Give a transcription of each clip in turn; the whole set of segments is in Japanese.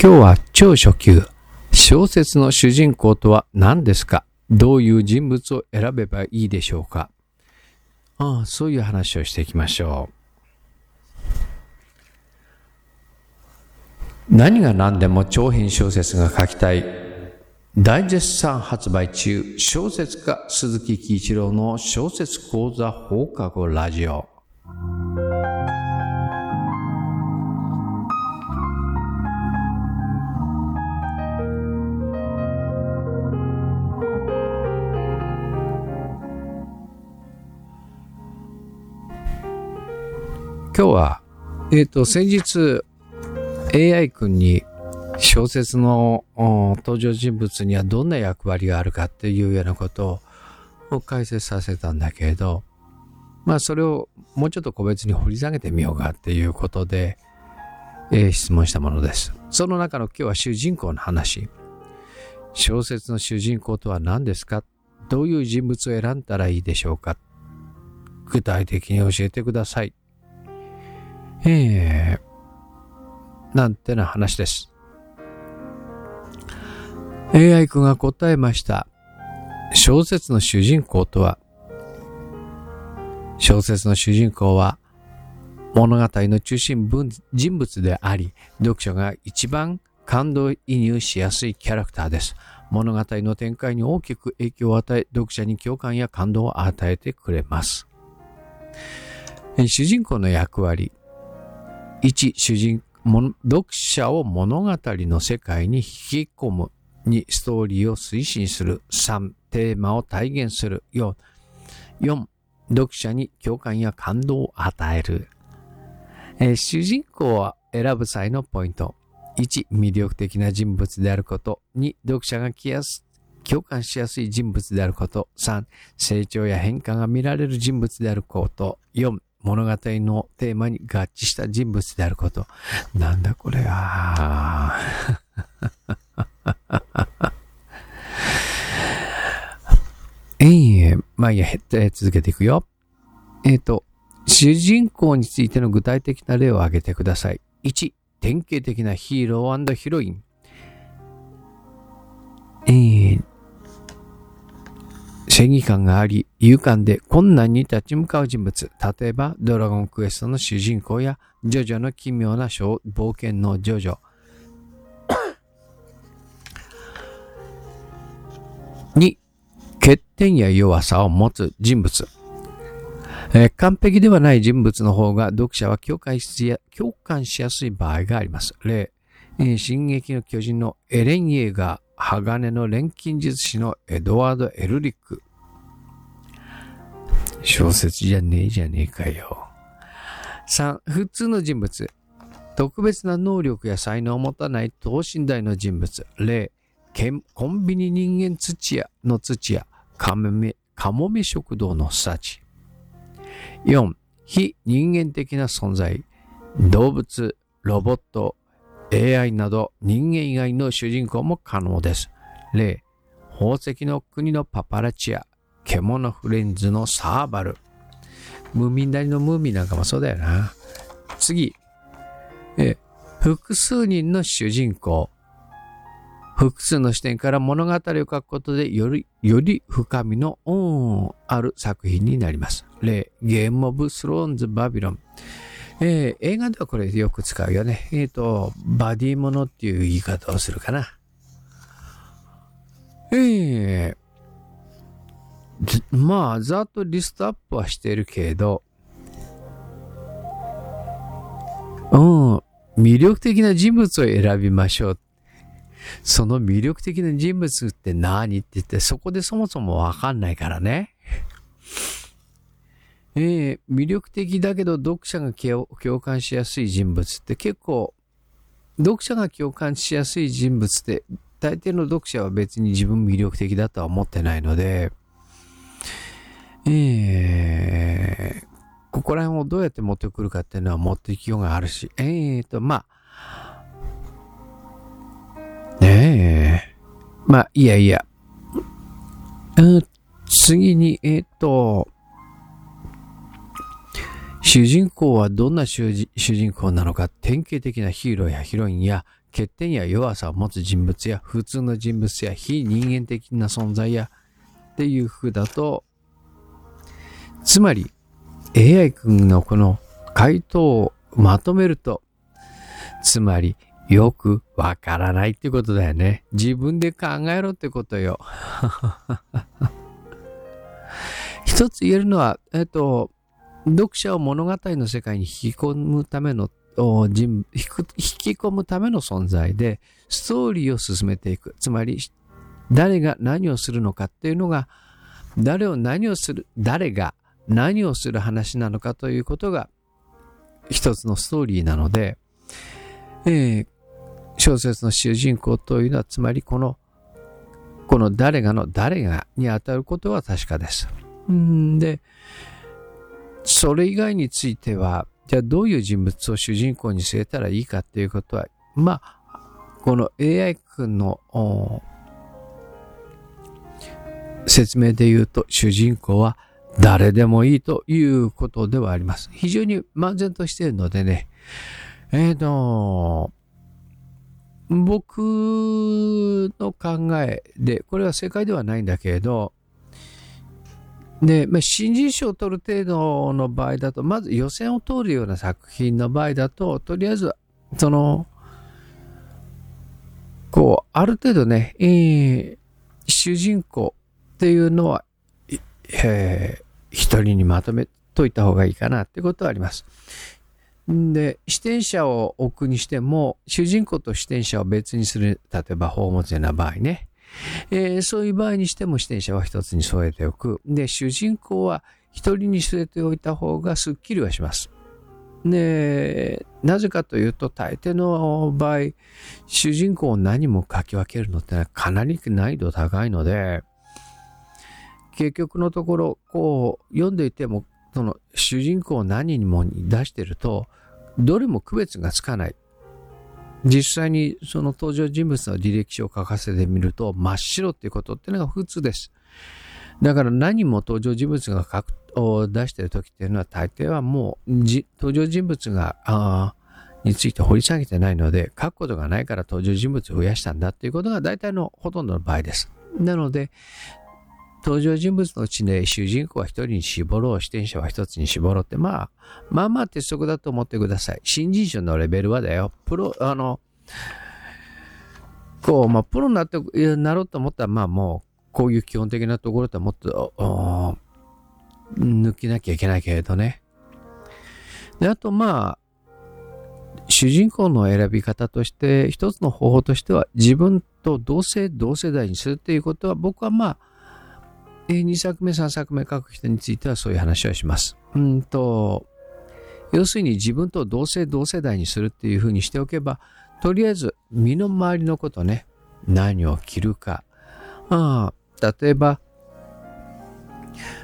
今日は超初級。小説の主人公とは何ですか？どういう人物を選べばいいでしょうか？ああそういう話をしていきましょう。何が何でも長編小説が書きたい。大絶賛発売中、小説家鈴木喜一郎の小説講座放課後ラジオ。今日は、えっ、と、先日、AI 君に小説の登場人物にはどんな役割があるかっていうようなことを解説させたんだけれど、まあそれをもうちょっと個別に掘り下げてみようかっていうことで、えー、質問したものです。その中の今日は主人公の話。小説の主人公とは何ですか？どういう人物を選んだらいいでしょうか？具体的に教えてください。えー、なんてな話です。AI 君が答えました。小説の主人公とは、小説の主人公は物語の中心人物であり、読者が一番感動移入しやすいキャラクターです。物語の展開に大きく影響を与え、読者に共感や感動を与えてくれます。主人公の役割。1、主人、読者を物語の世界に引き込む。2、ストーリーを推進する。3、テーマを体現する。4、4読者に共感や感動を与える。えー、主人公を選ぶ際のポイント。1、魅力的な人物であること。2、読者が来やす、共感しやすい人物であること。3、成長や変化が見られる人物であること。4、物語のテーマに合致した人物であること。なんだこれは。えいえまあいいや、続けていくよ。えっ、ー、と、主人公についての具体的な例を挙げてください。1、典型的なヒーローヒロイン。えー、正義感があり、勇敢で困難に立ち向かう人物。例えば、ドラゴンクエストの主人公や、ジョジョの奇妙な冒険のジョジョ。2、欠点や弱さを持つ人物。えー、完璧ではない人物の方が読者は共感しや共感しやすい場合があります。例、えー、進撃の巨人のエレン・イェーガー、鋼の錬金術師のエドワード・エルリック。小説じゃねえじゃねえかよ。3、普通の人物。特別な能力や才能を持たない等身大の人物。例、コンビニ人間土屋の土屋、カモメ、カモメ食堂のサチ。4、非人間的な存在。動物、ロボット、AI など人間以外の主人公も可能です。例、宝石の国のパパラチア、獣フレンズのサーバル。ムーミン谷のムーミンなんかもそうだよな。次、え複数人の主人公。複数の視点から物語を書くことでより、より深みのある作品になります。例、ゲームオブスローンズ・バビロン。えー、映画ではこれよく使うよね。えっ、ー、と、バディものっていう言い方をするかな。ええー、まあ、ざっとリストアップはしてるけど、うん、魅力的な人物を選びましょう。その魅力的な人物って何って言って、そこでそもそもわかんないからね。えー、魅力的だけど読者が共感しやすい人物って結構、読者が共感しやすい人物って、大抵の読者は別に自分魅力的だとは思ってないので、えー、ここら辺をどうやって持ってくるかっていうのは持っていきようがあるし、えーと、まあ、ねえ、まあ、いやいや、うん、次に、えっ、ー、と、主人公はどんな主人公なのか、典型的なヒーローやヒロインや、欠点や弱さを持つ人物や普通の人物や非人間的な存在やっていう風だと、つまり AI 君のこの回答をまとめると、つまりよくわからないってことだよね。自分で考えろってことよ。一つ言えるのは、えっと、読者を物語の世界に引き込むための人引き込むための存在で、ストーリーを進めていく。つまり、誰が何をするのかっていうのが、誰を何をする、誰が何をする話なのかということが、一つのストーリーなので、えー、小説の主人公というのは、つまりこの、この誰がの誰がに当たることは確かです。んで、それ以外については、じゃあどういう人物を主人公に据えたらいいかっていうことは、まあ、この AI 君の説明で言うと、主人公は誰でもいいということではあります。非常に漫然としているのでね、えっ、ー、と、僕の考えで、これは正解ではないんだけれど、で、まあ、新人賞を取る程度の場合だと、まず予選を通るような作品の場合だと、とりあえず、その、こう、ある程度ね、えー、主人公っていうのは、えー、一人にまとめといた方がいいかなってことはあります。で、視点者を置くにしても、主人公と視点者を別にする、例えば宝物ような場合ね。えー、そういう場合にしても視点者は一つに添えておく。で、主人公は一人に据えておいた方がスッキリはします。で、なぜかというと、大抵の場合、主人公を何も書き分けるのってかなり難易度高いので、結局のところ、こう、読んでいても、その主人公を何にも出してると、どれも区別がつかない。実際にその登場人物の履歴書を書かせてみると真っ白っていうことっていうのが普通です。だから何も登場人物が書くを出してる時っていうのは大抵はもう登場人物があについて掘り下げてないので書くことがないから登場人物を増やしたんだっていうことが大体のほとんどの場合です。なので登場人物のうちね、主人公は一人に絞ろう、視点者は一つに絞ろうって、まあ、まあまあ鉄則だと思ってください。新人賞のレベルはだよ。プロ、あの、こう、まあ、プロになって、なろうと思ったら、まあもう、こういう基本的なところとはもっと、抜きなきゃいけないけれどね。で、あとまあ、主人公の選び方として、一つの方法としては、自分と同性、同世代にするっていうことは、僕はまあ、2作目、3作目書く人についてはそういう話をします。うんと、要するに自分と同性同世代にするっていうふうにしておけば、とりあえず身の回りのことね、何を着るか。ああ例えば、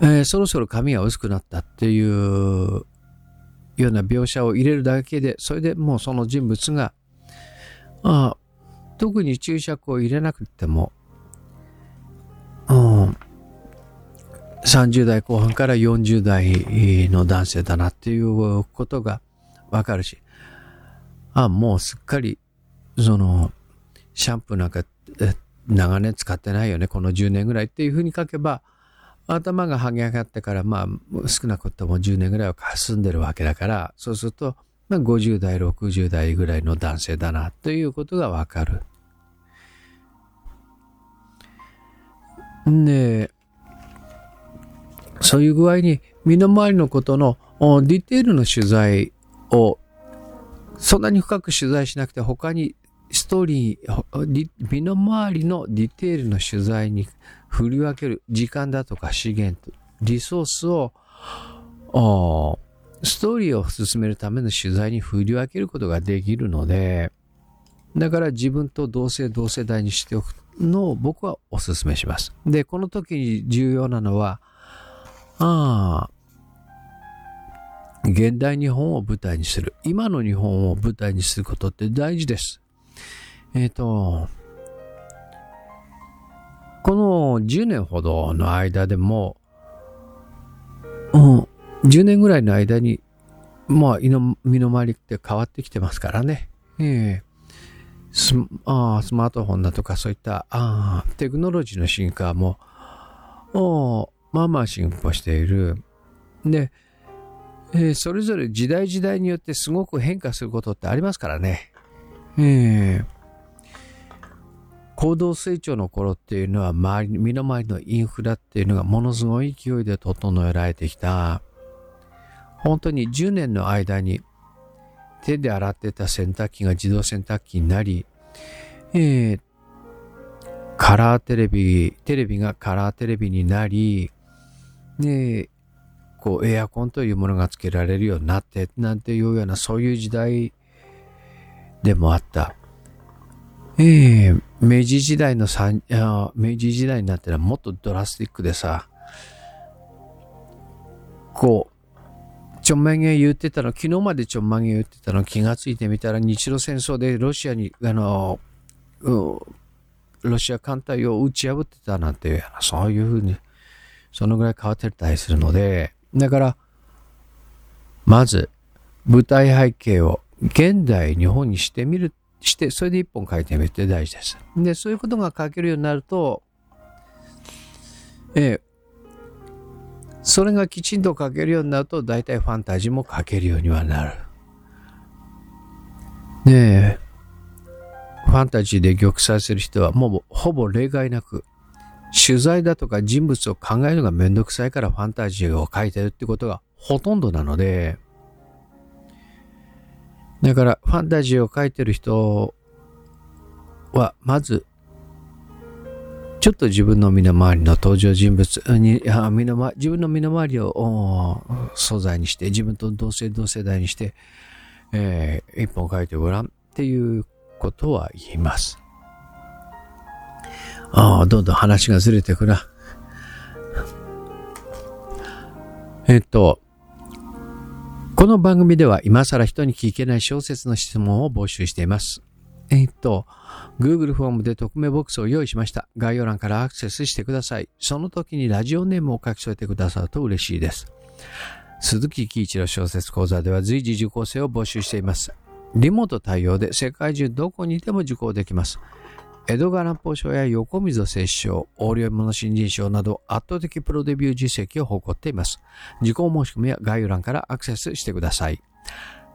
えー、そろそろ髪が薄くなったっていうような描写を入れるだけで、それでもうその人物が、あ特に注釈を入れなくても、30代後半から40代の男性だなっていうことがわかるし、あ、もうすっかり、その、シャンプーなんか長年使ってないよね、この10年ぐらいっていうふうに書けば、頭が剥げ上がってから、まあ、少なくとも10年ぐらいは霞んでるわけだから、そうすると、まあ、50代、60代ぐらいの男性だな、ということがわかる。で、そういう具合に身の回りのことのディテールの取材をそんなに深く取材しなくて他にストーリー、身の回りのディテールの取材に振り分ける時間だとか資源、リソースをストーリーを進めるための取材に振り分けることができるので、だから自分と同性同世代にしておくのを僕はお勧めします。で、この時に重要なのは、ああ、現代日本を舞台にする。今の日本を舞台にすることって大事です。えっ、ー、と、この10年ほどの間でも、うん、10年ぐらいの間に、まあ、身の回りって変わってきてますからね。ええスあスマートフォンだとかそういったあテクノロジーの進化もまあまあ進歩している。で、えー、それぞれ時代時代によってすごく変化することってありますからね。えー、行動成長の頃っていうのは周り、身の回りのインフラっていうのがものすごい勢いで整えられてきた。本当に10年の間に手で洗ってた洗濯機が自動洗濯機になり、えー、カラーテレビ、テレビがカラーテレビになり、ねこうエアコンというものがつけられるようになってなんていうようなそういう時代でもあった。ええー、明治時代のさ明治時代になったらもっとドラスティックでさ、こう、ちょんまげ言ってたの、昨日までちょんまげ言ってたの気がついてみたら日露戦争でロシアに、あの、ロシア艦隊を打ち破ってたなんて、そういうふうに、そのぐらい変わってたりするので、だから、まず、舞台背景を現代日本にしてみる、して、それで一本書いてみるって大事です。で、そういうことが書けるようになると、ええ、それがきちんと書けるようになると、大体ファンタジーも書けるようにはなる。で、ファンタジーで玉砕する人はもうほぼ例外なく取材だとか人物を考えるのがめんどくさいからファンタジーを書いてるってことがほとんどなので、だからファンタジーを書いてる人は、まず、ちょっと自分の身の回りの登場人物に、身の自分の身の回りを素材にして、自分と同性同世代にして、えー、一本書いてごらんっていうことは言います。ああ、どんどん話がずれてくな。えっと、この番組では今更人に聞けない小説の質問を募集しています。えっと、Google フォームで匿名ボックスを用意しました。概要欄からアクセスしてください。その時にラジオネームを書き添えてくださると嬉しいです。鈴木喜一の小説講座では随時受講生を募集しています。リモート対応で世界中どこにいても受講できます。江戸川乱歩賞や横溝摂賞、横領物新人賞など圧倒的プロデビュー実績を誇っています。受講申し込みは概要欄からアクセスしてください。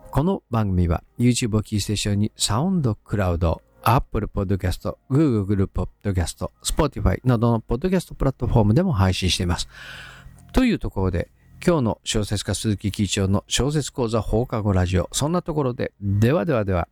この番組は YouTube をキーステーションにサウンドクラウド、Apple Podcast、Google Podcast、Spotify などのポッドキャストプラットフォームでも配信しています。というところで、今日の小説家鈴木喜一の小説講座放課後ラジオ、そんなところで、ではではでは。